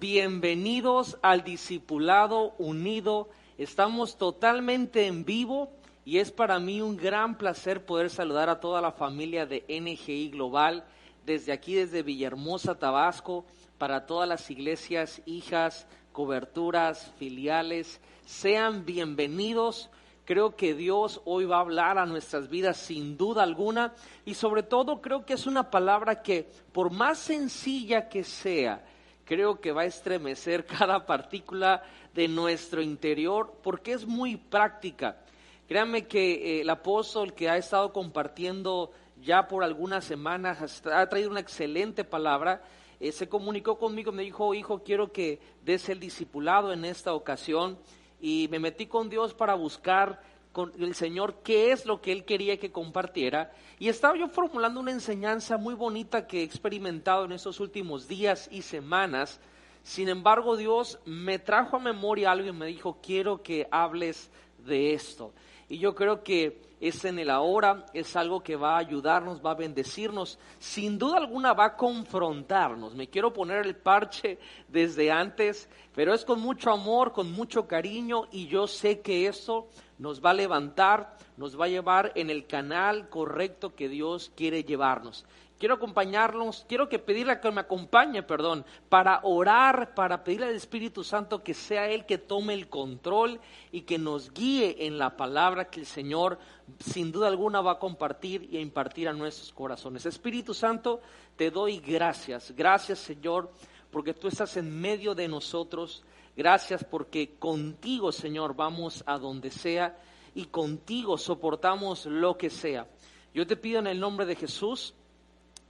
Bienvenidos al Discipulado Unido. Estamos totalmente en vivo y es para mí un gran placer poder saludar a toda la familia de NGI Global desde aquí, desde Villahermosa, Tabasco, para todas las iglesias, hijas, coberturas, filiales. Sean bienvenidos. Creo que Dios hoy va a hablar a nuestras vidas sin duda alguna y sobre todo creo que es una palabra que por más sencilla que sea, creo que va a estremecer cada partícula de nuestro interior porque es muy práctica. Créanme que eh, el apóstol que ha estado compartiendo ya por algunas semanas ha traído una excelente palabra. Eh, se comunicó conmigo, me dijo, hijo, quiero que des el discipulado en esta ocasión y me metí con Dios para buscar con el Señor qué es lo que Él quería que compartiera. Y estaba yo formulando una enseñanza muy bonita que he experimentado en estos últimos días y semanas. Sin embargo, Dios me trajo a memoria algo y me dijo, quiero que hables de esto. Y yo creo que es en el ahora, es algo que va a ayudarnos, va a bendecirnos, sin duda alguna va a confrontarnos. Me quiero poner el parche desde antes, pero es con mucho amor, con mucho cariño y yo sé que eso nos va a levantar, nos va a llevar en el canal correcto que Dios quiere llevarnos. Quiero acompañarnos, quiero que pedirle que me acompañe, perdón, para orar, para pedirle al Espíritu Santo que sea Él que tome el control y que nos guíe en la palabra que el Señor sin duda alguna va a compartir y a impartir a nuestros corazones. Espíritu Santo, te doy gracias. Gracias, Señor, porque tú estás en medio de nosotros. Gracias porque contigo, Señor, vamos a donde sea y contigo soportamos lo que sea. Yo te pido en el nombre de Jesús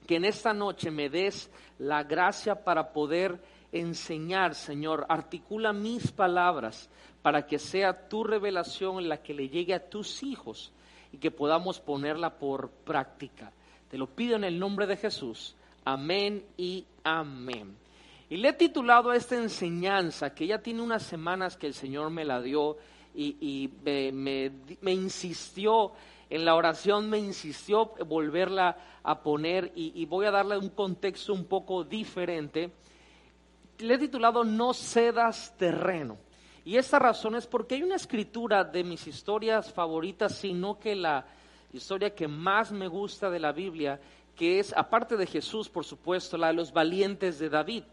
que en esta noche me des la gracia para poder enseñar, Señor. Articula mis palabras para que sea tu revelación la que le llegue a tus hijos y que podamos ponerla por práctica. Te lo pido en el nombre de Jesús. Amén y amén. Y le he titulado a esta enseñanza, que ya tiene unas semanas que el Señor me la dio y, me, me insistió en la oración me insistió volverla a poner y, voy a darle un contexto un poco diferente. Le he titulado No cedas terreno. Y esta razón es porque hay una escritura de mis historias favoritas, sino que la historia que más me gusta de la Biblia, que es, aparte de Jesús, por supuesto, la de los valientes de David.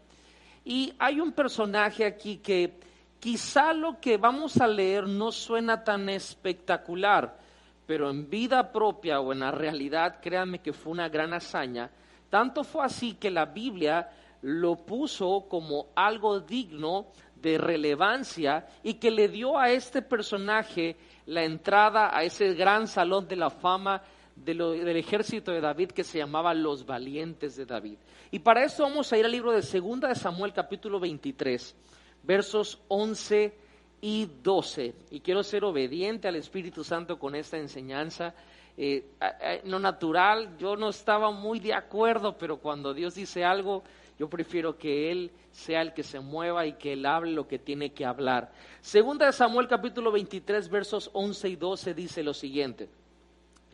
Y hay un personaje aquí que quizá lo que vamos a leer no suena tan espectacular, pero en vida propia o en la realidad, créanme que fue una gran hazaña. Tanto fue así que la Biblia lo puso como algo digno de relevancia y que le dio a este personaje la entrada a ese gran salón de la fama del ejército de David que se llamaba Los Valientes de David. Y para eso vamos a ir al libro de Segunda de Samuel capítulo 23, versos 11 y 12. Y quiero ser obediente al Espíritu Santo con esta enseñanza. Eh, lo natural, yo no estaba muy de acuerdo, pero cuando Dios dice algo, yo prefiero que Él sea el que se mueva y que Él hable lo que tiene que hablar. Segunda de Samuel capítulo 23 versos 11 y 12 dice lo siguiente.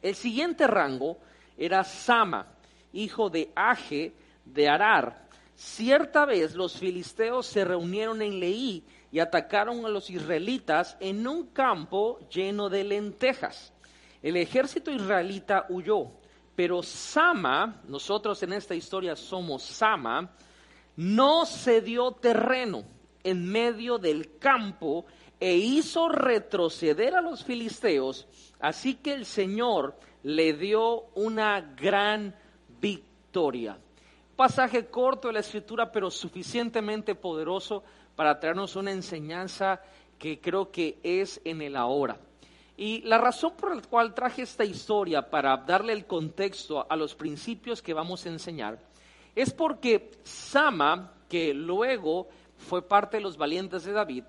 El siguiente rango era Sama, hijo de Age de Arar. Cierta vez los filisteos se reunieron en Leí y atacaron a los israelitas en un campo lleno de lentejas. El ejército israelita huyó, pero Sama, nosotros en esta historia somos Sama, no cedió terreno en medio del campo e hizo retroceder a los filisteos, así que el Señor le dio una gran victoria. Pasaje corto de la escritura, pero suficientemente poderoso para traernos una enseñanza que creo que es en el ahora. Y la razón por la cual traje esta historia para darle el contexto a los principios que vamos a enseñar es porque Sama, que luego fue parte de los valientes de David,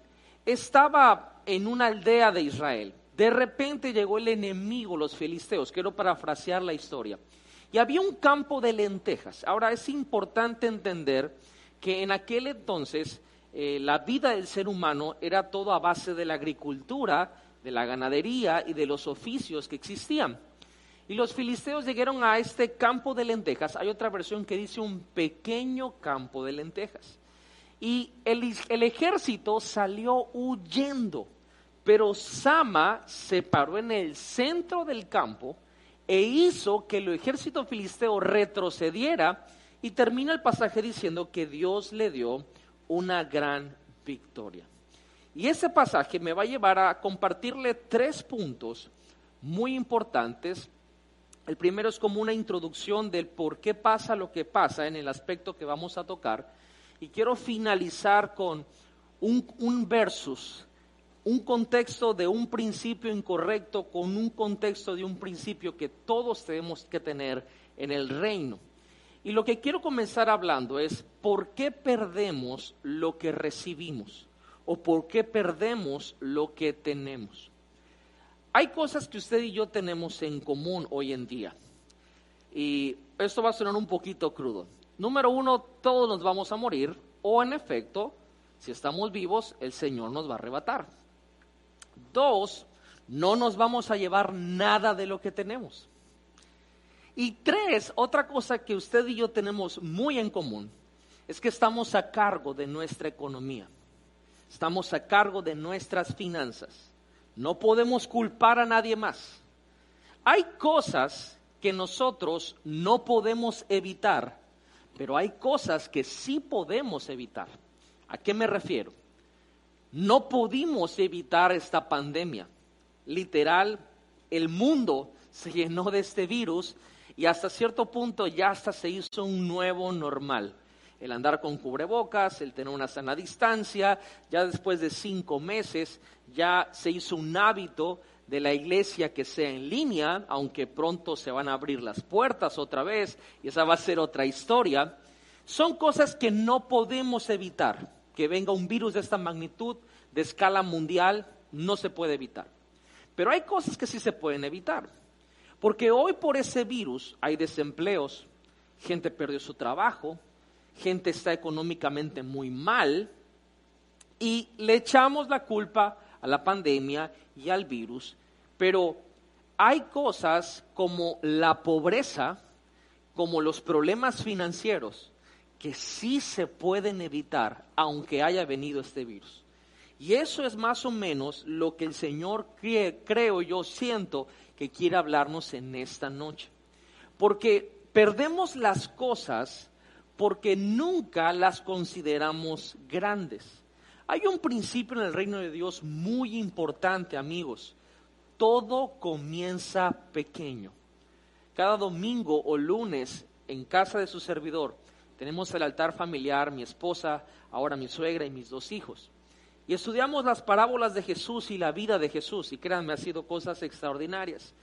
estaba en una aldea de Israel. De repente llegó el enemigo, los filisteos. Quiero parafrasear la historia. Y había un campo de lentejas. Ahora es importante entender que en aquel entonces eh, la vida del ser humano era todo a base de la agricultura, de la ganadería y de los oficios que existían. Y los filisteos llegaron a este campo de lentejas. Hay otra versión que dice un pequeño campo de lentejas. Y el, el ejército salió huyendo, pero Sama se paró en el centro del campo e hizo que el ejército filisteo retrocediera y termina el pasaje diciendo que Dios le dio una gran victoria. Y ese pasaje me va a llevar a compartirle tres puntos muy importantes. El primero es como una introducción del por qué pasa lo que pasa en el aspecto que vamos a tocar. Y quiero finalizar con un, un versus, un contexto de un principio incorrecto con un contexto de un principio que todos tenemos que tener en el reino. Y lo que quiero comenzar hablando es por qué perdemos lo que recibimos o por qué perdemos lo que tenemos. Hay cosas que usted y yo tenemos en común hoy en día. Y esto va a sonar un poquito crudo. Número uno, todos nos vamos a morir o en efecto, si estamos vivos, el Señor nos va a arrebatar. Dos, no nos vamos a llevar nada de lo que tenemos. Y tres, otra cosa que usted y yo tenemos muy en común es que estamos a cargo de nuestra economía. Estamos a cargo de nuestras finanzas. No podemos culpar a nadie más. Hay cosas que nosotros no podemos evitar, pero hay cosas que sí podemos evitar. ¿A qué me refiero? No pudimos evitar esta pandemia. Literal, el mundo se llenó de este virus y hasta cierto punto ya hasta se hizo un nuevo normal. El andar con cubrebocas, el tener una sana distancia, ya después de cinco meses ya se hizo un hábito de la iglesia que sea en línea, aunque pronto se van a abrir las puertas otra vez y esa va a ser otra historia. Son cosas que no podemos evitar. Que venga un virus de esta magnitud, de escala mundial, no se puede evitar. Pero hay cosas que sí se pueden evitar. Porque hoy por ese virus hay desempleos, gente perdió su trabajo, gente está económicamente muy mal y le echamos la culpa a la pandemia y al virus, pero hay cosas como la pobreza, como los problemas financieros, que sí se pueden evitar aunque haya venido este virus. Y eso es más o menos lo que el Señor creo yo siento que quiere hablarnos en esta noche. Porque perdemos las cosas porque nunca las consideramos grandes. Hay un principio en el reino de Dios muy importante, amigos. Todo comienza pequeño. Cada domingo o lunes en casa de su servidor tenemos el altar familiar, mi esposa, ahora mi suegra y mis dos hijos. Y estudiamos las parábolas de Jesús y la vida de Jesús, y créanme, ha sido cosas extraordinarias.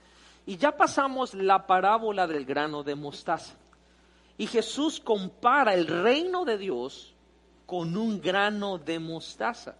Y ya pasamos la parábola del grano de mostaza. Y Jesús compara el reino de Dios con un grano de mostaza.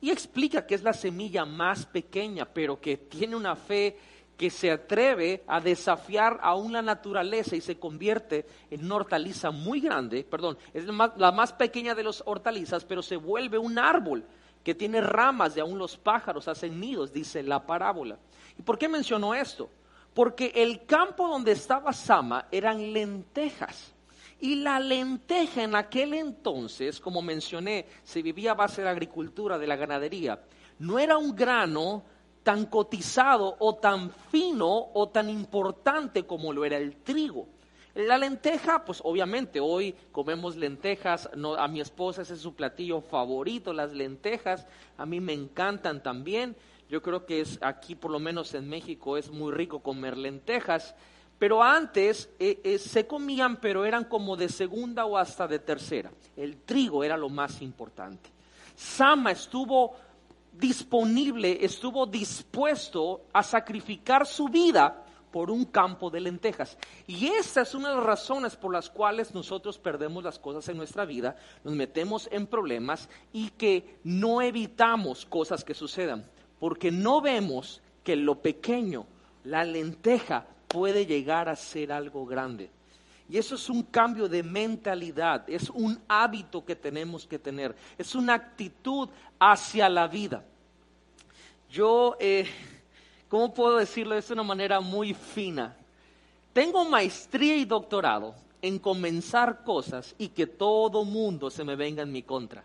Y explica que es la semilla más pequeña, pero que tiene una fe que se atreve a desafiar aún la naturaleza y se convierte en una hortaliza muy grande, perdón, es la más, la más pequeña de las hortalizas, pero se vuelve un árbol que tiene ramas y aún los pájaros hacen nidos, dice la parábola. ¿Y por qué mencionó esto? Porque el campo donde estaba Sama eran lentejas. Y la lenteja en aquel entonces, como mencioné, se vivía a base de la agricultura, de la ganadería, no era un grano tan cotizado o tan fino o tan importante como lo era el trigo. La lenteja, pues obviamente hoy comemos lentejas, a mi esposa ese es su platillo favorito, las lentejas, a mí me encantan también. Yo creo que es aquí, por lo menos en México, es muy rico comer lentejas. Pero antes eh, eh, se comían, pero eran como de segunda o hasta de tercera. El trigo era lo más importante. Sama estuvo disponible, estuvo dispuesto a sacrificar su vida por un campo de lentejas. Y esa es una de las razones por las cuales nosotros perdemos las cosas en nuestra vida, nos metemos en problemas y que no evitamos cosas que sucedan, porque no vemos que lo pequeño, la lenteja, puede llegar a ser algo grande. Y eso es un cambio de mentalidad, es un hábito que tenemos que tener, es una actitud hacia la vida. Yo, eh, ¿cómo puedo decirlo de una manera muy fina? Tengo maestría y doctorado en comenzar cosas y que todo mundo se me venga en mi contra,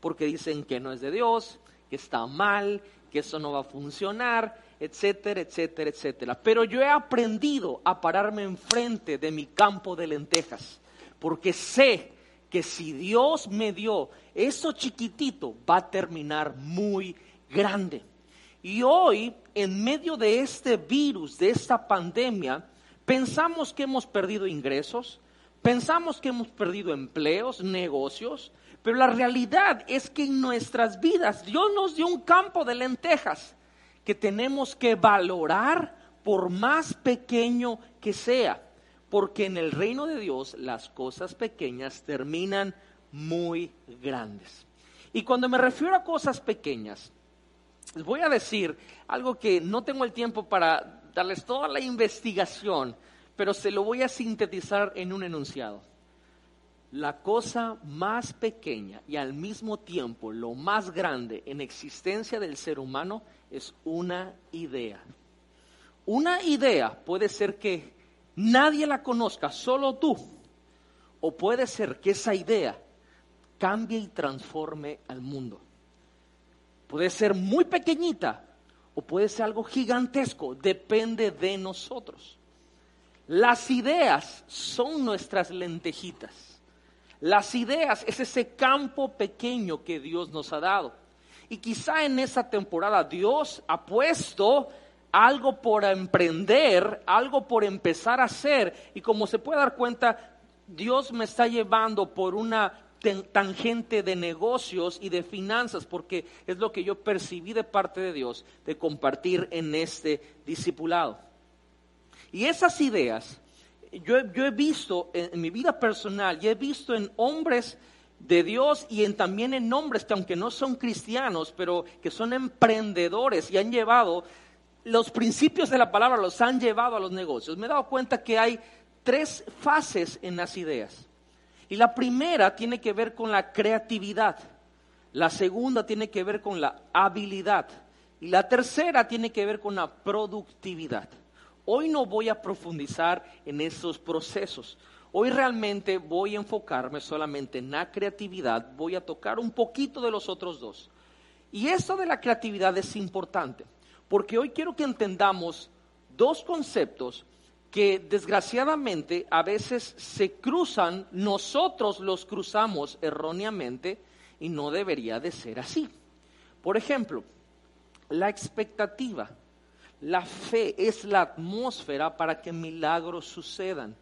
porque dicen que no es de Dios, que está mal, que eso no va a funcionar, etcétera, etcétera, etcétera. Pero yo he aprendido a pararme enfrente de mi campo de lentejas, porque sé que si Dios me dio eso chiquitito, va a terminar muy grande. Y hoy, en medio de este virus, de esta pandemia, pensamos que hemos perdido ingresos, pensamos que hemos perdido empleos, negocios, pero la realidad es que en nuestras vidas Dios nos dio un campo de lentejas que tenemos que valorar por más pequeño que sea, porque en el reino de Dios las cosas pequeñas terminan muy grandes. Y cuando me refiero a cosas pequeñas, les voy a decir algo que no tengo el tiempo para darles toda la investigación, pero se lo voy a sintetizar en un enunciado. La cosa más pequeña y al mismo tiempo lo más grande en existencia del ser humano es una idea. Una idea puede ser que nadie la conozca, solo tú. O puede ser que esa idea cambie y transforme al mundo. Puede ser muy pequeñita o puede ser algo gigantesco, depende de nosotros. Las ideas son nuestras lentejitas. Las ideas es ese campo pequeño que Dios nos ha dado. Y quizá en esa temporada Dios ha puesto algo por emprender, algo por empezar a hacer. Y como se puede dar cuenta, Dios me está llevando por una tangente de negocios y de finanzas, porque es lo que yo percibí de parte de Dios de compartir en este discipulado. Y esas ideas, yo, he visto en mi vida personal y he visto en hombres de Dios y en, también en hombres que aunque no son cristianos, pero que son emprendedores y han llevado los principios de la palabra, los han llevado a los negocios. Me he dado cuenta que hay tres fases en las ideas. Y la primera tiene que ver con la creatividad, la segunda tiene que ver con la habilidad y la tercera tiene que ver con la productividad. Hoy no voy a profundizar en esos procesos. Hoy realmente voy a enfocarme solamente en la creatividad, voy a tocar un poquito de los otros dos. Y esto de la creatividad es importante, porque hoy quiero que entendamos dos conceptos que desgraciadamente a veces se cruzan, nosotros los cruzamos erróneamente y no debería de ser así. Por ejemplo, la expectativa, la fe es la atmósfera para que milagros sucedan.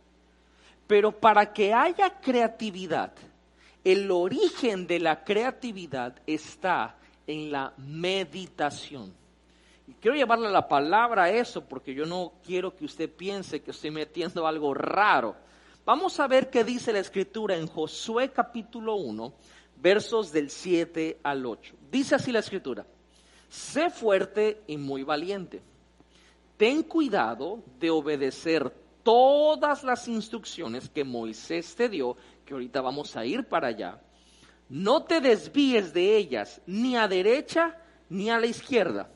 Pero para que haya creatividad, el origen de la creatividad está en la meditación. Quiero llevarle la palabra a eso porque yo no quiero que usted piense que estoy metiendo algo raro. Vamos a ver qué dice la escritura en Josué capítulo 1, versos del 7 al 8. Dice así la escritura, sé fuerte y muy valiente. Ten cuidado de obedecer todas las instrucciones que Moisés te dio, que ahorita vamos a ir para allá, no te desvíes de ellas ni a derecha ni a la izquierda.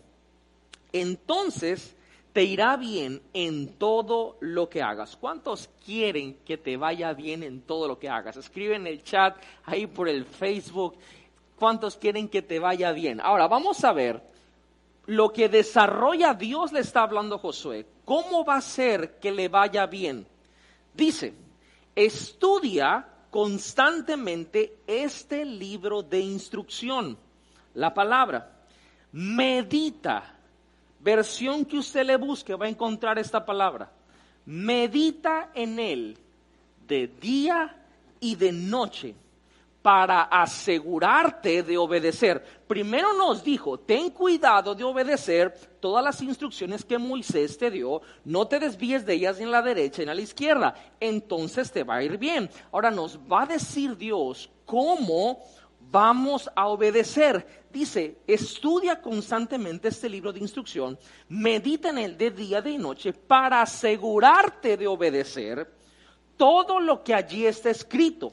Entonces te irá bien en todo lo que hagas. ¿Cuántos quieren que te vaya bien en todo lo que hagas? Escribe en el chat, ahí por el Facebook, ¿cuántos quieren que te vaya bien? Ahora, vamos a ver lo que desarrolla Dios le está hablando a Josué. ¿Cómo va a ser que le vaya bien? Dice, estudia constantemente este libro de instrucción, la palabra. Medita, versión que usted le busque, va a encontrar esta palabra. Medita en él de día y de noche para asegurarte de obedecer. Primero nos dijo, ten cuidado de obedecer todas las instrucciones que Moisés te dio, no te desvíes de ellas ni en la derecha ni a la izquierda, entonces te va a ir bien. Ahora nos va a decir Dios cómo vamos a obedecer. Dice, estudia constantemente este libro de instrucción, medita en él de día y de noche para asegurarte de obedecer todo lo que allí está escrito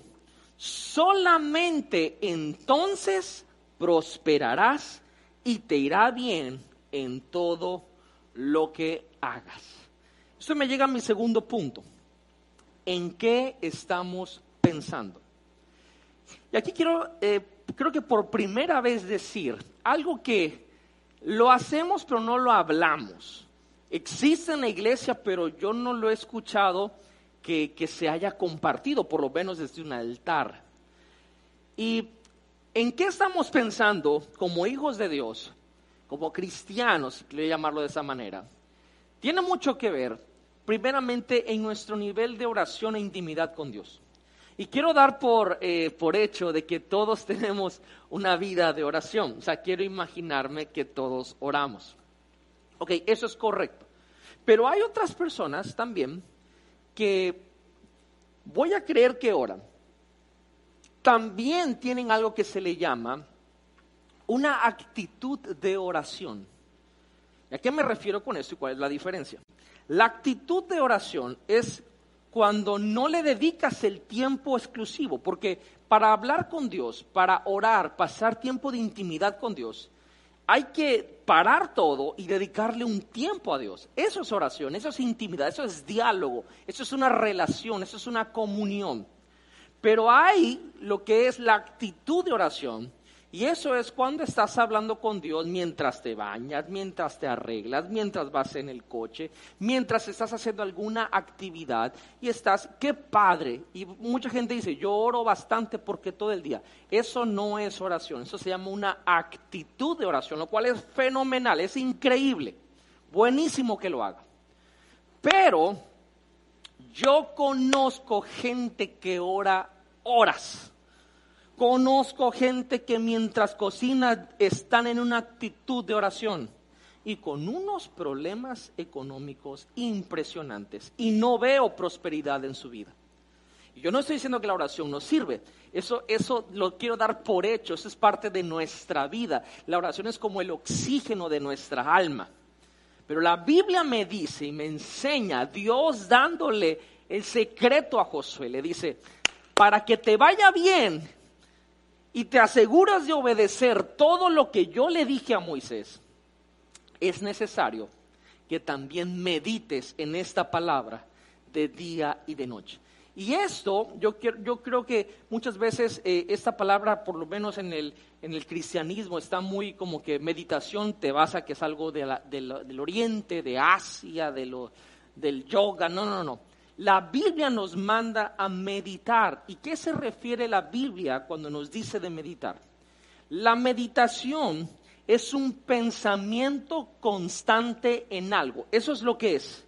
solamente entonces prosperarás y te irá bien en todo lo que hagas. Esto me llega a mi segundo punto. ¿En qué estamos pensando? Y aquí quiero, eh, creo que por primera vez decir algo que lo hacemos pero no lo hablamos. Existe en la iglesia, pero yo no lo he escuchado que, se haya compartido, por lo menos desde un altar. ¿Y en qué estamos pensando como hijos de Dios, como cristianos, quiero llamarlo de esa manera? Tiene mucho que ver, primeramente, en nuestro nivel de oración e intimidad con Dios. Y quiero dar por, eh, por hecho de que todos tenemos una vida de oración. O sea, quiero imaginarme que todos oramos. Ok, eso es correcto. Pero hay otras personas también que voy a creer que oran, también tienen algo que se le llama una actitud de oración. ¿A qué me refiero con esto y cuál es la diferencia? La actitud de oración es cuando no le dedicas el tiempo exclusivo, porque para hablar con Dios, para orar, pasar tiempo de intimidad con Dios, hay que parar todo y dedicarle un tiempo a Dios. Eso es oración, eso es intimidad, eso es diálogo, eso es una relación, eso es una comunión. Pero hay lo que es la actitud de oración, y eso es cuando estás hablando con Dios mientras te bañas, mientras te arreglas, mientras vas en el coche, mientras estás haciendo alguna actividad y estás, qué padre. Y mucha gente dice, yo oro bastante porque todo el día. Eso no es oración, eso se llama una actitud de oración, lo cual es fenomenal, es increíble. Buenísimo que lo haga. Pero yo conozco gente que ora horas Conozco gente que mientras cocina están en una actitud de oración y con unos problemas económicos impresionantes y no veo prosperidad en su vida. Yo no estoy diciendo que la oración no sirve, eso, eso lo quiero dar por hecho, eso es parte de nuestra vida. La oración es como el oxígeno de nuestra alma. Pero la Biblia me dice y me enseña, Dios dándole el secreto a Josué, le dice, para que te vaya bien, y te aseguras de obedecer todo lo que yo le dije a Moisés, es necesario que también medites en esta palabra de día y de noche. Y esto, yo, yo creo que muchas veces eh, esta palabra, por lo menos en el, en el cristianismo, está muy como que meditación te basa que es algo del oriente, de Asia, de del yoga. No, no, no. La Biblia nos manda a meditar. ¿Y qué se refiere la Biblia cuando nos dice de meditar? La meditación es un pensamiento constante en algo. Eso es lo que es.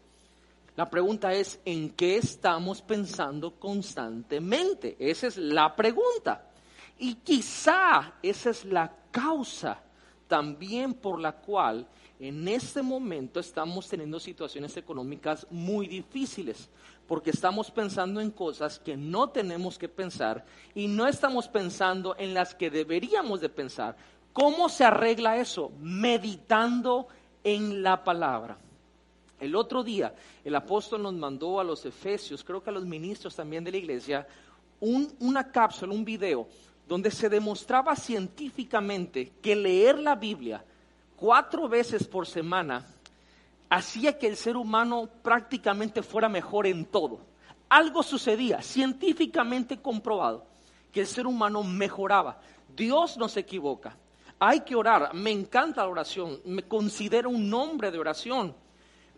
La pregunta es, ¿en qué estamos pensando constantemente? Esa es la pregunta. Y quizá esa es la causa también por la cual en este momento estamos teniendo situaciones económicas muy difíciles porque estamos pensando en cosas que no tenemos que pensar y no estamos pensando en las que deberíamos de pensar. ¿Cómo se arregla eso? Meditando en la palabra. El otro día el apóstol nos mandó a los efesios, creo que a los ministros también de la iglesia, una cápsula, un video, donde se demostraba científicamente que leer la Biblia cuatro veces por semana hacía que el ser humano prácticamente fuera mejor en todo. Algo sucedía, científicamente comprobado, que el ser humano mejoraba. Dios no se equivoca. Hay que orar. Me encanta la oración. Me considero un hombre de oración.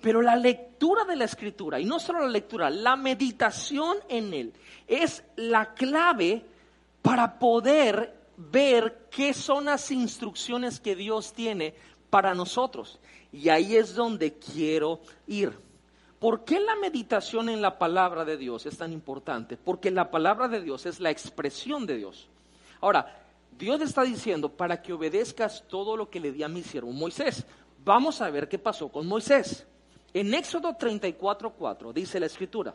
Pero la lectura de la escritura, y no solo la lectura, la meditación en él, es la clave para poder ver qué son las instrucciones que Dios tiene para nosotros. Y ahí es donde quiero ir. ¿Por qué la meditación en la palabra de Dios es tan importante? Porque la palabra de Dios es la expresión de Dios. Ahora, Dios está diciendo para que obedezcas todo lo que le di a mi siervo Moisés. Vamos a ver qué pasó con Moisés. En Éxodo 34:4 dice la escritura: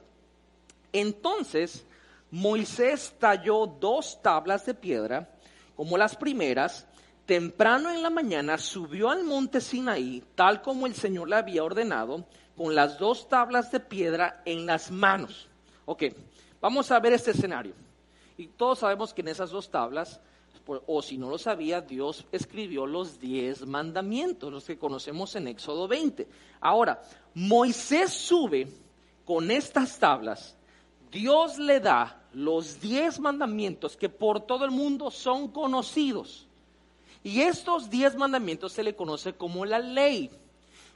Entonces Moisés talló dos tablas de piedra, como las primeras, temprano en la mañana subió al monte Sinaí, tal como el Señor le había ordenado, con las dos tablas de piedra en las manos. Ok, vamos a ver este escenario. Y todos sabemos que en esas dos tablas o si no lo sabía, Dios escribió los diez mandamientos, los que conocemos en Éxodo 20. Ahora, Moisés sube con estas tablas, Dios le da los diez mandamientos que por todo el mundo son conocidos. Y estos diez mandamientos se le conoce como la ley.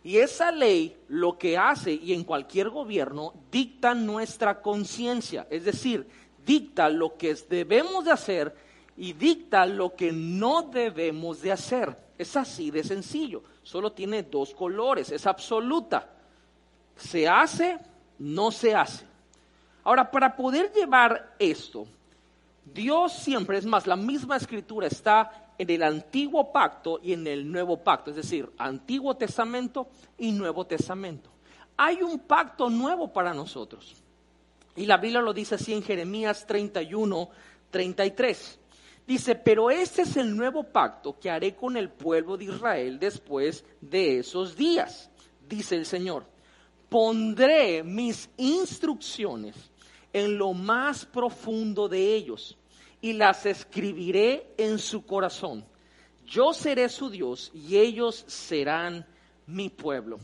Y esa ley lo que hace, y en cualquier gobierno, dicta nuestra conciencia, es decir, dicta lo que debemos de hacer y dicta lo que no debemos de hacer. Es así de sencillo. Solo tiene dos colores, es absoluta. Se hace, no se hace. Ahora, para poder llevar esto, Dios siempre, es más, la misma escritura está en el antiguo pacto y en el nuevo pacto, es decir, antiguo testamento y nuevo testamento. Hay un pacto nuevo para nosotros. Y la Biblia lo dice así en Jeremías 31, 33. Dice, pero este es el nuevo pacto que haré con el pueblo de Israel después de esos días, dice el Señor. Pondré mis instrucciones en lo más profundo de ellos y las escribiré en su corazón. Yo seré su Dios y ellos serán mi pueblo.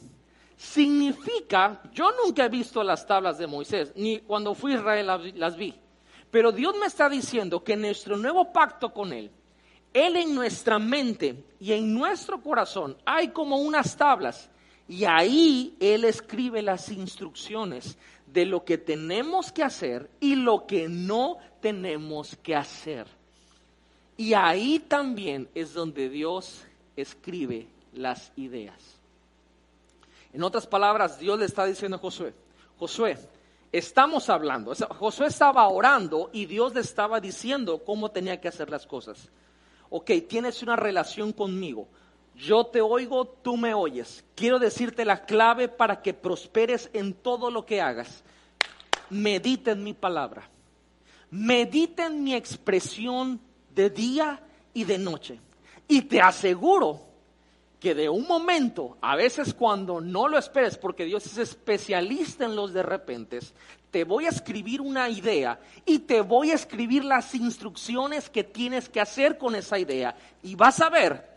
Significa, yo nunca he visto las tablas de Moisés, ni cuando fui a Israel las vi. Pero Dios me está diciendo que en nuestro nuevo pacto con Él, Él en nuestra mente y en nuestro corazón hay como unas tablas y ahí Él escribe las instrucciones de lo que tenemos que hacer y lo que no tenemos que hacer. Y ahí también es donde Dios escribe las ideas. En otras palabras, Dios le está diciendo a Josué, Josué, estamos hablando. Josué estaba orando y Dios le estaba diciendo cómo tenía que hacer las cosas. Ok, tienes una relación conmigo. Yo te oigo, tú me oyes. Quiero decirte la clave para que prosperes en todo lo que hagas. Medita en mi palabra. Medita en mi expresión de día y de noche. Y te aseguro que de un momento, a veces cuando no lo esperes, porque Dios es especialista en los de repente, te voy a escribir una idea y te voy a escribir las instrucciones que tienes que hacer con esa idea y vas a ver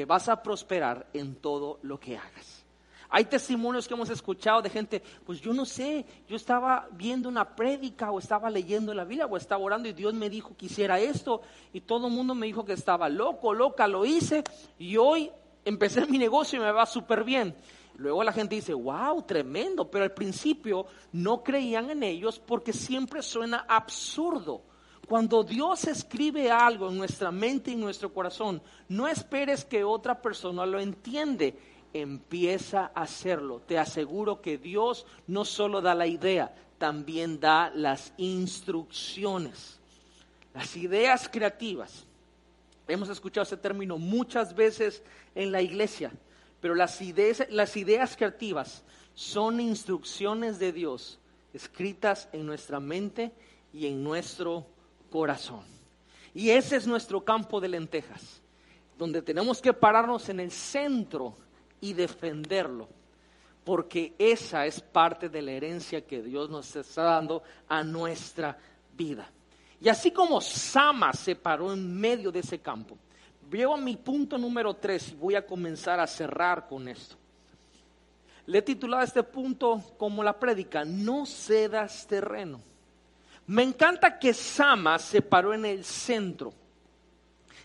que vas a prosperar en todo lo que hagas. Hay testimonios que hemos escuchado de gente, pues yo no sé, yo estaba viendo una prédica o estaba leyendo la Biblia o estaba orando y Dios me dijo que hiciera esto y todo el mundo me dijo que estaba loco, loca, lo hice y hoy empecé mi negocio y me va súper bien. Luego la gente dice, wow, tremendo, pero al principio no creían en ellos porque siempre suena absurdo. Cuando Dios escribe algo en nuestra mente y en nuestro corazón, no esperes que otra persona lo entiende, empieza a hacerlo. Te aseguro que Dios no solo da la idea, también da las instrucciones. Las ideas creativas Hemos escuchado ese término muchas veces en la iglesia, pero las ideas, las ideas creativas son instrucciones de Dios escritas en nuestra mente y en nuestro corazón. Y ese es nuestro campo de lentejas, donde tenemos que pararnos en el centro y defenderlo, porque esa es parte de la herencia que Dios nos está dando a nuestra vida. Y así como Sama se paró en medio de ese campo, llego a mi punto número tres y voy a comenzar a cerrar con esto. Le he titulado este punto como la prédica, no cedas terreno. Me encanta que Sama se paró en el centro.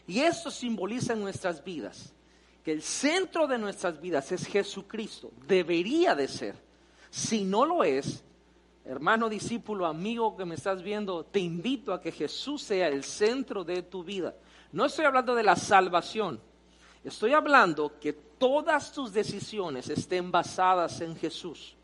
Y esto simboliza en nuestras vidas, que el centro de nuestras vidas es Jesucristo, debería de ser. Si no lo es, hermano, discípulo, amigo que me estás viendo, te invito a que Jesús sea el centro de tu vida. No estoy hablando de la salvación, estoy hablando que todas tus decisiones estén basadas en Jesús.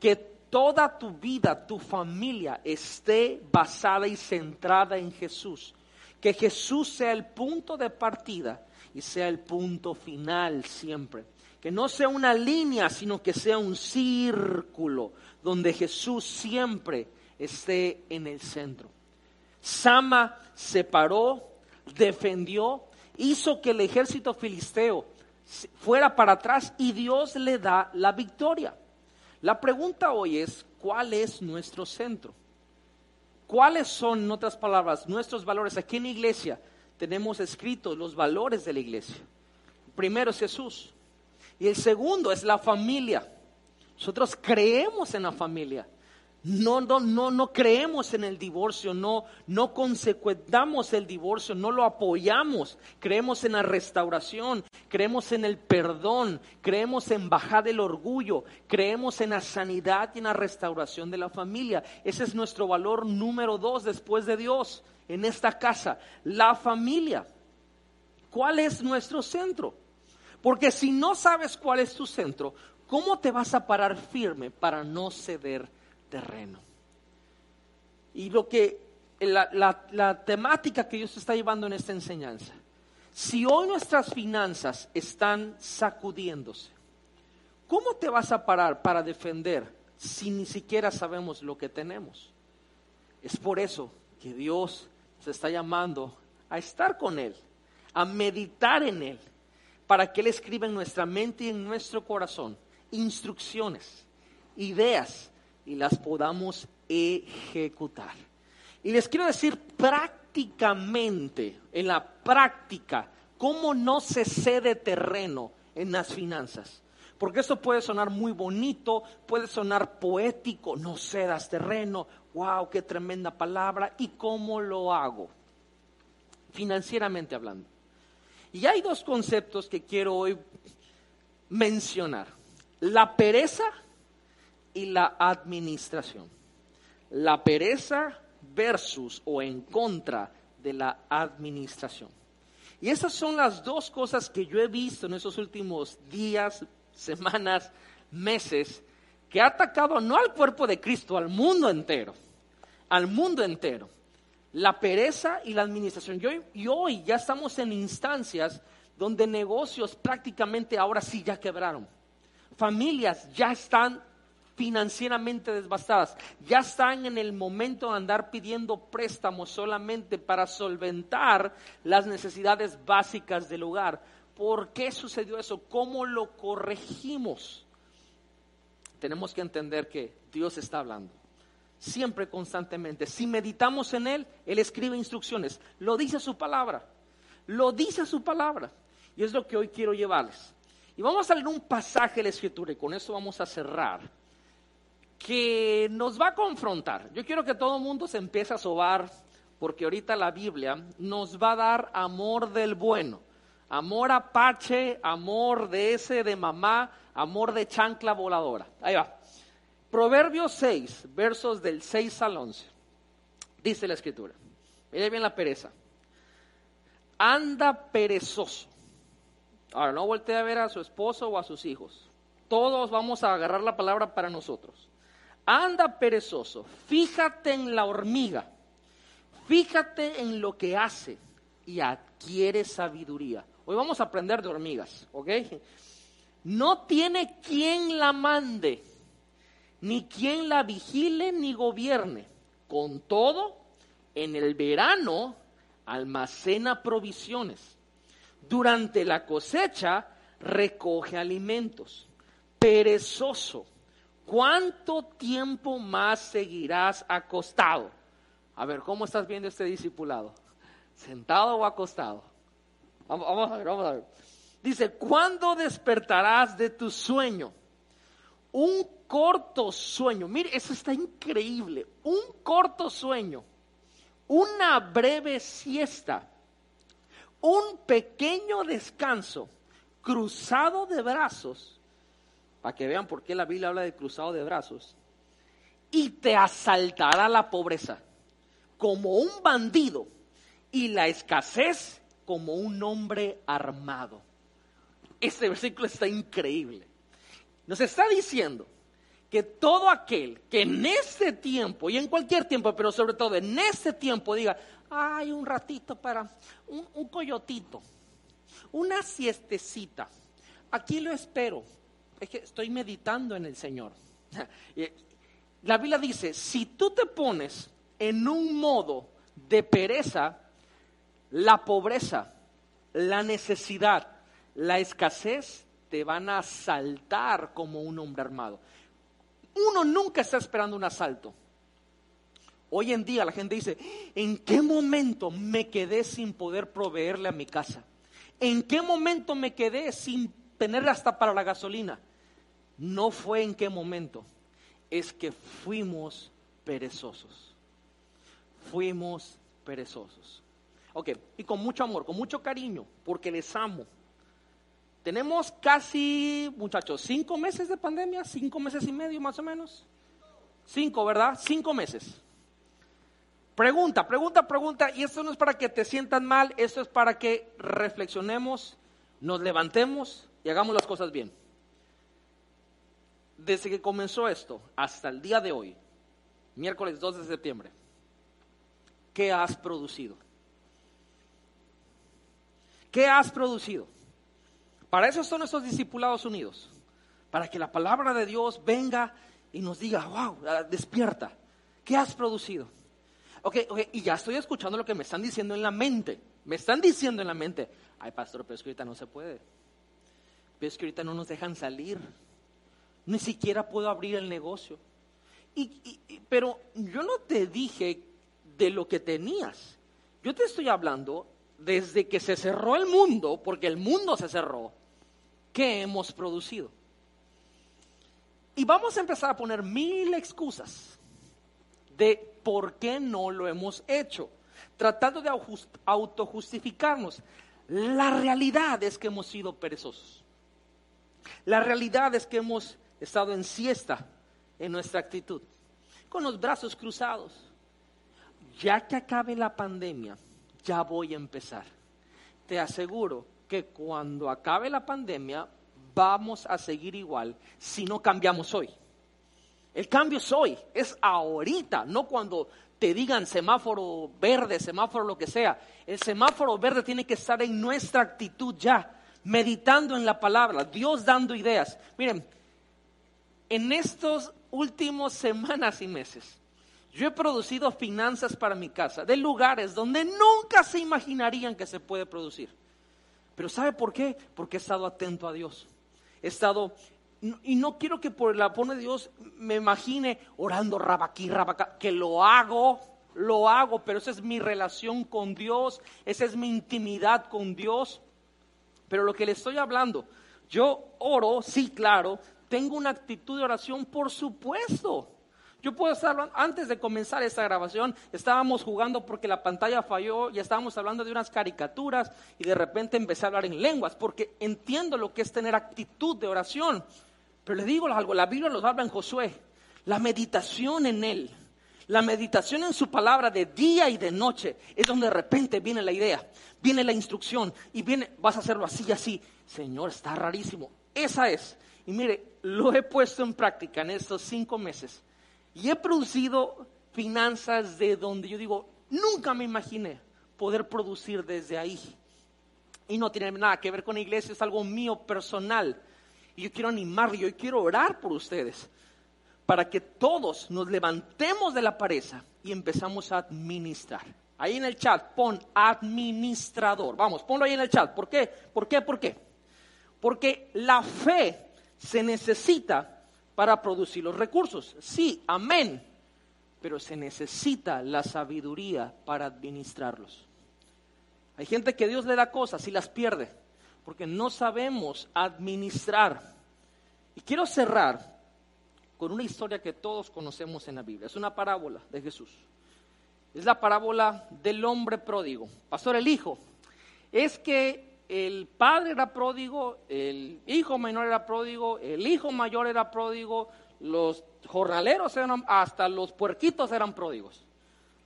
Que toda tu vida, tu familia esté basada y centrada en Jesús. Que Jesús sea el punto de partida y sea el punto final siempre. Que no sea una línea, sino que sea un círculo donde Jesús siempre esté en el centro. Sama se paró, defendió, hizo que el ejército filisteo fuera para atrás y Dios le da la victoria. La pregunta hoy es, ¿cuál es nuestro centro? ¿Cuáles son, en otras palabras, nuestros valores? Aquí en la iglesia tenemos escritos los valores de la iglesia. primero es Jesús. Y el segundo es la familia. Nosotros creemos en la familia. No, no, no, no creemos en el divorcio, no, no consecuentamos el divorcio, no lo apoyamos. Creemos en la restauración, creemos en el perdón, creemos en bajar el orgullo, creemos en la sanidad y en la restauración de la familia. Ese es nuestro valor número dos después de Dios en esta casa, la familia. ¿Cuál es nuestro centro? Porque si no sabes cuál es tu centro, ¿cómo te vas a parar firme para no ceder? Terreno. Y lo que, la, temática que Dios está llevando en esta enseñanza, si hoy nuestras finanzas están sacudiéndose, ¿cómo te vas a parar para defender si ni siquiera sabemos lo que tenemos? Es por eso que Dios se está llamando a estar con Él, a meditar en Él, para que Él escriba en nuestra mente y en nuestro corazón instrucciones, ideas y las podamos ejecutar. Y les quiero decir prácticamente, en la práctica, cómo no se cede terreno en las finanzas. Porque esto puede sonar muy bonito, puede sonar poético, no cedas terreno, wow, qué tremenda palabra, ¿y cómo lo hago? Financieramente hablando. Y hay dos conceptos que quiero hoy mencionar. La pereza y la administración. La pereza versus o en contra de la administración. Y esas son las dos cosas que yo he visto en esos últimos días, semanas, meses, que ha atacado no al cuerpo de Cristo, al mundo entero, al mundo entero. La pereza y la administración. y hoy ya estamos en instancias donde negocios prácticamente ahora sí ya quebraron. Familias ya están financieramente devastadas, ya están en el momento de andar pidiendo préstamos solamente para solventar las necesidades básicas del hogar. ¿Por qué sucedió eso? ¿Cómo lo corregimos? Tenemos que entender que Dios está hablando. Siempre, constantemente. Si meditamos en Él, Él escribe instrucciones. Lo dice su palabra. Lo dice su palabra. Y es lo que hoy quiero llevarles. Y vamos a leer un pasaje de la Escritura y con eso vamos a cerrar que nos va a confrontar. Yo quiero que todo el mundo se empiece a sobar, porque ahorita la Biblia nos va a dar amor del bueno. Amor apache, amor de ese de mamá, amor de chancla voladora. Ahí va. Proverbios 6, versos del 6 al 11. Dice la escritura. Mire bien la pereza. Anda perezoso. Ahora, no voltee a ver a su esposo o a sus hijos. Todos vamos a agarrar la palabra para nosotros. Anda perezoso, fíjate en la hormiga, fíjate en lo que hace y adquiere sabiduría. Hoy vamos a aprender de hormigas, ¿ok? No tiene quien la mande, ni quien la vigile ni gobierne. Con todo, en el verano almacena provisiones. Durante la cosecha recoge alimentos. Perezoso ¿cuánto tiempo más seguirás acostado? A ver, ¿cómo estás viendo este discipulado? ¿Sentado o acostado? Vamos, a ver, vamos a ver. Dice, ¿cuándo despertarás de tu sueño? Un corto sueño, mire, eso está increíble. Un corto sueño, una breve siesta, un pequeño descanso, cruzado de brazos para que vean por qué la Biblia habla de cruzado de brazos, y te asaltará la pobreza como un bandido y la escasez como un hombre armado. Este versículo está increíble. Nos está diciendo que todo aquel que en este tiempo, y en cualquier tiempo, pero sobre todo en este tiempo, diga, ay, un ratito para un, un coyotito, una siestecita, aquí lo espero, es que estoy meditando en el Señor. La Biblia dice, si tú te pones en un modo de pereza, la pobreza, la necesidad, la escasez te van a asaltar como un hombre armado. Uno nunca está esperando un asalto. Hoy en día la gente dice, ¿en qué momento me quedé sin poder proveerle a mi casa? ¿En qué momento me quedé sin tener hasta para la gasolina? No fue en qué momento, es que fuimos perezosos. Fuimos perezosos. Ok, y con mucho amor, con mucho cariño, porque les amo. Tenemos casi, muchachos, cinco meses de pandemia, cinco meses y medio más o menos. Cinco, ¿verdad? Cinco meses. Pregunta, pregunta, pregunta, y esto no es para que te sientan mal, esto es para que reflexionemos, nos levantemos y hagamos las cosas bien. Desde que comenzó esto hasta el día de hoy, miércoles 2 de septiembre, ¿qué has producido? ¿Qué has producido? Para eso son estos discipulados unidos, para que la palabra de Dios venga y nos diga, wow, despierta, ¿qué has producido? Ok, ok, y ya estoy escuchando lo que me están diciendo en la mente. Me están diciendo en la mente, ay pastor, pero es que ahorita no se puede. Pero es que ahorita no nos dejan salir. Ni siquiera puedo abrir el negocio. Y, pero yo no te dije de lo que tenías. Yo te estoy hablando desde que se cerró el mundo, porque el mundo se cerró, ¿qué hemos producido? Y vamos a empezar a poner mil excusas de por qué no lo hemos hecho, tratando de autojustificarnos. La realidad es que hemos sido perezosos. La realidad es que hemos estado en siesta en nuestra actitud, con los brazos cruzados. Ya que acabe la pandemia, ya voy a empezar. Te aseguro que cuando acabe la pandemia vamos a seguir igual si no cambiamos hoy. El cambio es hoy, es ahorita, no cuando te digan semáforo verde, semáforo lo que sea. El semáforo verde tiene que estar en nuestra actitud ya, meditando en la palabra, Dios dando ideas. Miren, en estos últimos semanas y meses, yo he producido finanzas para mi casa de lugares donde nunca se imaginarían que se puede producir. Pero ¿sabe por qué? Porque he estado atento a Dios. He estado, y no quiero que por el apoyo de Dios me imagine orando rabaquí, rabacá, que lo hago, lo hago, pero esa es mi relación con Dios, esa es mi intimidad con Dios. Pero lo que le estoy hablando, yo oro, sí, claro, tengo una actitud de oración, por supuesto. Yo puedo estar, antes de comenzar esta grabación, estábamos jugando porque la pantalla falló y estábamos hablando de unas caricaturas y de repente empecé a hablar en lenguas porque entiendo lo que es tener actitud de oración. Pero le digo algo, la Biblia nos habla en Josué, la meditación en él, la meditación en su palabra de día y de noche es donde de repente viene la idea, viene la instrucción y viene, vas a hacerlo así y así. Señor, está rarísimo. Esa es. Y mire, lo he puesto en práctica en estos cinco meses y he producido finanzas de donde yo digo, nunca me imaginé poder producir desde ahí. Y no tiene nada que ver con la iglesia, es algo mío personal. Y yo quiero animarle, yo quiero orar por ustedes para que todos nos levantemos de la pareja y empezamos a administrar. Ahí en el chat pon administrador. Vamos, ponlo ahí en el chat. ¿Por qué? ¿Por qué? ¿Por qué? Porque la fe se necesita para producir los recursos. Sí, amén. Pero se necesita la sabiduría para administrarlos. Hay gente que Dios le da cosas y las pierde porque no sabemos administrar. Y quiero cerrar con una historia que todos conocemos en la Biblia. Es una parábola de Jesús. Es la parábola del hombre pródigo. Pastor, el hijo. Es que el padre era pródigo, el hijo menor era pródigo, el hijo mayor era pródigo, los jornaleros eran, hasta los puerquitos eran pródigos.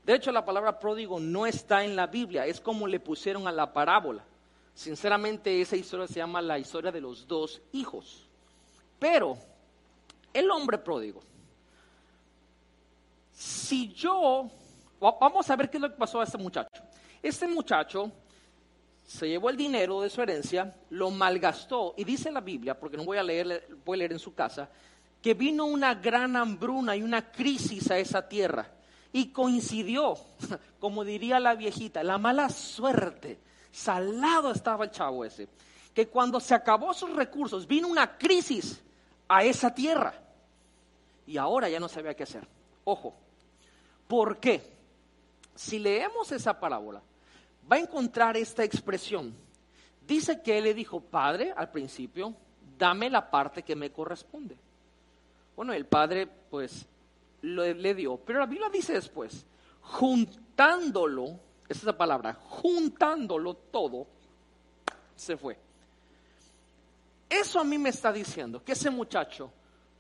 De hecho, la palabra pródigo no está en la Biblia, es como le pusieron a la parábola. Sinceramente, esa historia se llama la historia de los dos hijos. Pero El hombre pródigo. Si yo, vamos a ver qué es lo que pasó a este muchacho. Este muchacho se llevó el dinero de su herencia, lo malgastó, y dice la Biblia, porque no voy a leer, voy a leer en su casa, que vino una gran hambruna y una crisis a esa tierra. Y coincidió, como diría la viejita, la mala suerte. Salado estaba el chavo ese. Que cuando se acabó sus recursos, vino una crisis a esa tierra. Y ahora ya no sabía qué hacer. Ojo, ¿por qué? Si leemos esa parábola, va a encontrar esta expresión. Dice que él le dijo, Padre, al principio, dame la parte que me corresponde. Bueno, el padre pues le dio, pero la Biblia dice después, juntándolo, esa es la palabra, juntándolo todo, se fue. Eso a mí me está diciendo que ese muchacho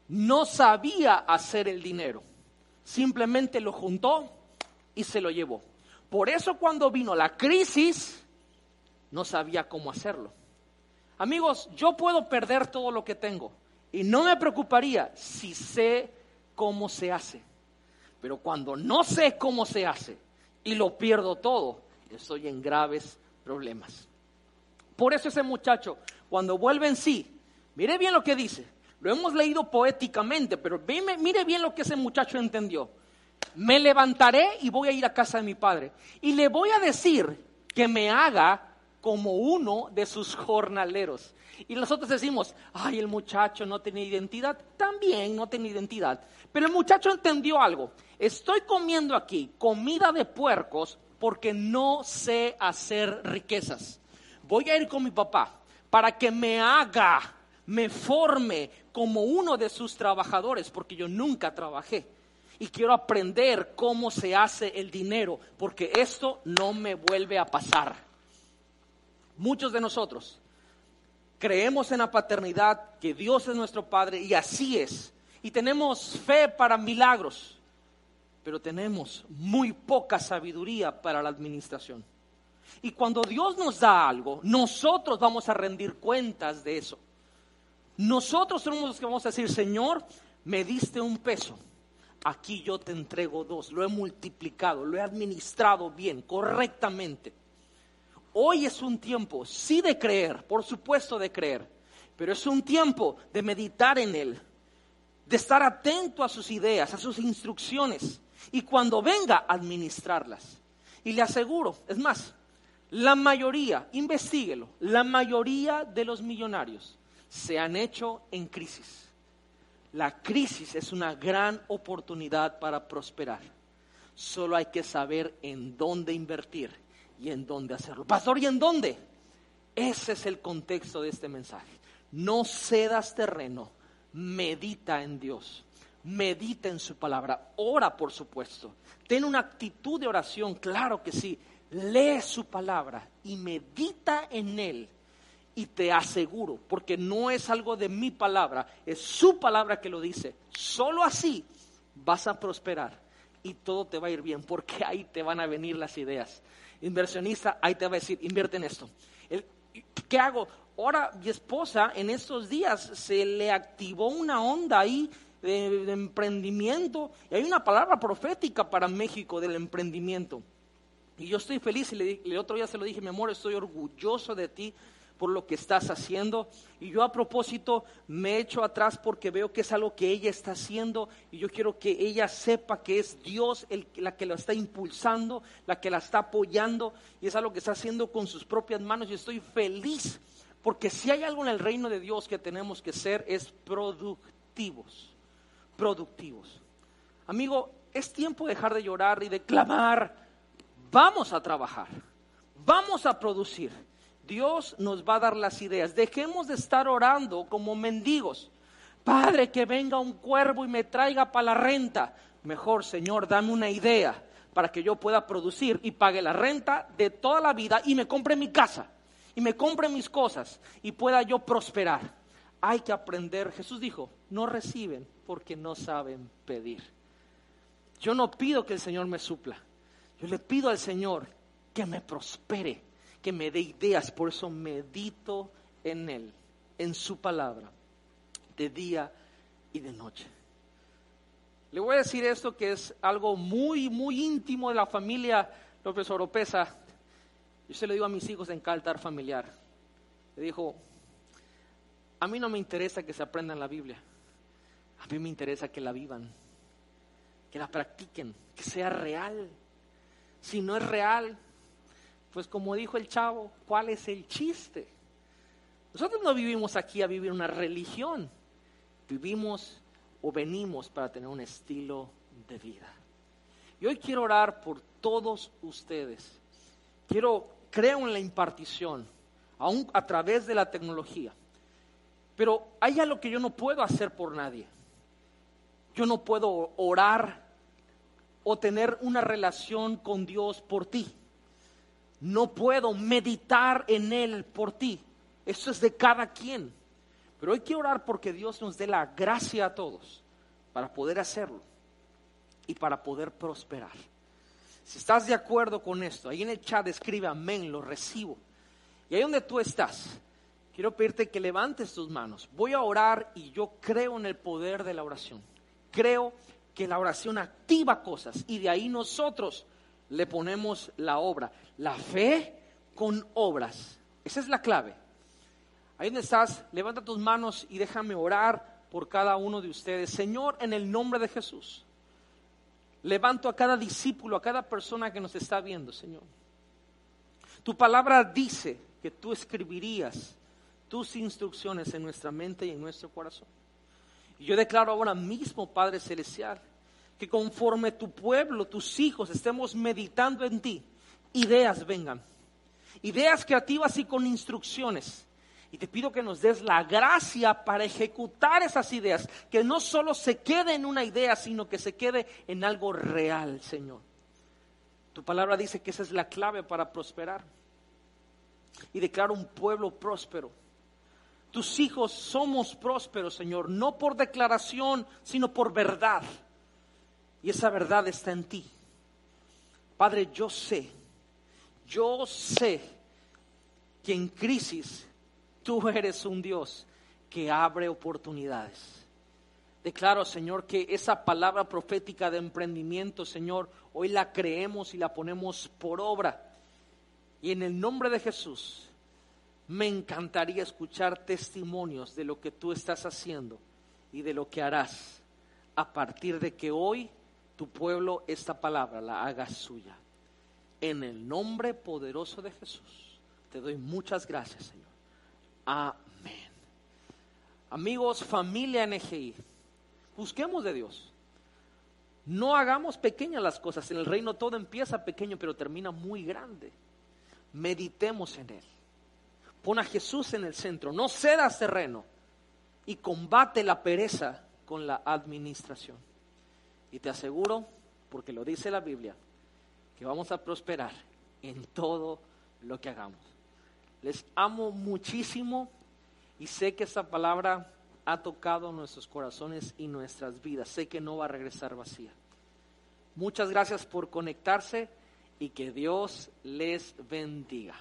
no sabía hacer el dinero, simplemente lo juntó y se lo llevó. Por eso cuando vino la crisis, no sabía cómo hacerlo. Amigos, yo puedo perder todo lo que tengo, y no me preocuparía si sé cómo se hace. Pero cuando no sé cómo se hace y lo pierdo todo, estoy en graves problemas. Por eso ese muchacho, cuando vuelve en sí, mire bien lo que dice. Lo hemos leído poéticamente, pero mire bien lo que ese muchacho entendió. Me levantaré y voy a ir a casa de mi padre. Y le voy a decir que me haga como uno de sus jornaleros. Y nosotros decimos, ay, el muchacho no tiene identidad. También no tiene identidad. Pero el muchacho entendió algo. Estoy comiendo aquí comida de puercos porque no sé hacer riquezas. Voy a ir con mi papá para que me haga, me forme como uno de sus trabajadores, porque yo nunca trabajé. Y quiero aprender cómo se hace el dinero, porque esto no me vuelve a pasar. Muchos de nosotros creemos en la paternidad, que Dios es nuestro Padre y así es. Y tenemos fe para milagros, pero tenemos muy poca sabiduría para la administración. Y cuando Dios nos da algo, nosotros vamos a rendir cuentas de eso. Nosotros somos los que vamos a decir, Señor, me diste un peso, aquí yo te entrego dos, lo he multiplicado, lo he administrado bien, correctamente. Hoy es un tiempo, sí de creer, por supuesto de creer, pero es un tiempo de meditar en Él, de estar atento a sus ideas, a sus instrucciones, y cuando venga, administrarlas. Y le aseguro, es más, la mayoría, investiguelo, la mayoría de los millonarios se han hecho en crisis. La crisis es una gran oportunidad para prosperar. Solo hay que saber en dónde invertir y en dónde hacerlo. Pastor, ¿y en dónde? Ese es el contexto de este mensaje. No cedas terreno, medita en Dios, medita en su palabra, ora por supuesto, ten una actitud de oración, claro que sí, lee su palabra y medita en él. Y te aseguro, porque no es algo de mi palabra, es su palabra que lo dice, solo así vas a prosperar y todo te va a ir bien, porque ahí te van a venir las ideas inversionista, ahí te va a decir, invierte en esto. ¿Qué hago? Ahora mi esposa en estos días se le activó una onda ahí de, emprendimiento y hay una palabra profética para México del emprendimiento. Y yo estoy feliz y le, el otro día se lo dije, mi amor, estoy orgulloso de ti por lo que estás haciendo. Y yo a propósito me echo atrás porque veo que es algo que ella está haciendo y yo quiero que ella sepa que es Dios la que la está impulsando, la que la está apoyando y es algo que está haciendo con sus propias manos. Y estoy feliz porque si hay algo en el reino de Dios que tenemos que ser es productivos, productivos. Amigo, es tiempo de dejar de llorar y de clamar. Vamos a trabajar, vamos a producir. Dios nos va a dar las ideas. Dejemos de estar orando como mendigos. Padre, que venga un cuervo y me traiga para la renta. Mejor, Señor, dame una idea para que yo pueda producir y pague la renta de toda la vida y me compre mi casa y me compre mis cosas y pueda yo prosperar. Hay que aprender. Jesús dijo, no reciben porque no saben pedir. Yo no pido que el Señor me supla. Yo le pido al Señor que me prospere que me dé ideas, por eso medito en Él, en su palabra, de día y de noche. Le voy a decir esto que es algo muy, muy íntimo de la familia López Oropesa. Yo se lo digo a mis hijos en caltar familiar. Le dijo, a mí no me interesa que se aprendan la Biblia. A mí me interesa que la vivan, que la practiquen, que sea real. Si no es real, pues como dijo el chavo, ¿cuál es el chiste? Nosotros no vivimos aquí a vivir una religión, vivimos o venimos para tener un estilo de vida. Y hoy quiero orar por todos ustedes. Quiero, creo en la impartición, aún a través de la tecnología. Pero hay algo que yo no puedo hacer por nadie. Yo no puedo orar o tener una relación con Dios por ti. No puedo meditar en Él por ti. Eso es de cada quien. Pero hay que orar porque Dios nos dé la gracia a todos para poder hacerlo y para poder prosperar. Si estás de acuerdo con esto, ahí en el chat escribe amén, lo recibo. Y ahí donde tú estás, quiero pedirte que levantes tus manos. Voy a orar y yo creo en el poder de la oración. Creo que la oración activa cosas y de ahí nosotros le ponemos la obra. La fe con obras. Esa es la clave. Ahí donde estás, levanta tus manos y déjame orar por cada uno de ustedes. Señor, en el nombre de Jesús, levanto a cada discípulo, a cada persona que nos está viendo, Señor. Tu palabra dice que tú escribirías tus instrucciones en nuestra mente y en nuestro corazón. Y yo declaro ahora mismo, Padre Celestial, que conforme tu pueblo, tus hijos, estemos meditando en ti, ideas vengan. Ideas creativas y con instrucciones y te pido que nos des la gracia para ejecutar esas ideas, que no solo se quede en una idea, sino que se quede en algo real, Señor. Tu palabra dice que esa es la clave para prosperar. Y declaro un pueblo próspero. Tus hijos somos prósperos, Señor, no por declaración, sino por verdad. Y esa verdad está en ti. Padre, yo sé, yo sé que en crisis Tú eres un Dios que abre oportunidades. Declaro, Señor, que esa palabra profética de emprendimiento, Señor, hoy la creemos y la ponemos por obra. Y en el nombre de Jesús, me encantaría escuchar testimonios de lo que tú estás haciendo y de lo que harás a partir de que hoy tu pueblo esta palabra la haga suya. En el nombre poderoso de Jesús, te doy muchas gracias, Señor. Amén. Amigos, familia NGI, busquemos de Dios. No hagamos pequeñas las cosas. En el reino todo empieza pequeño, pero termina muy grande. Meditemos en Él. Pon a Jesús en el centro. No cedas terreno. Y combate la pereza con la administración. Y te aseguro, porque lo dice la Biblia, que vamos a prosperar en todo lo que hagamos. Les amo muchísimo y sé que esta palabra ha tocado nuestros corazones y nuestras vidas. Sé que no va a regresar vacía. Muchas gracias por conectarse y que Dios les bendiga.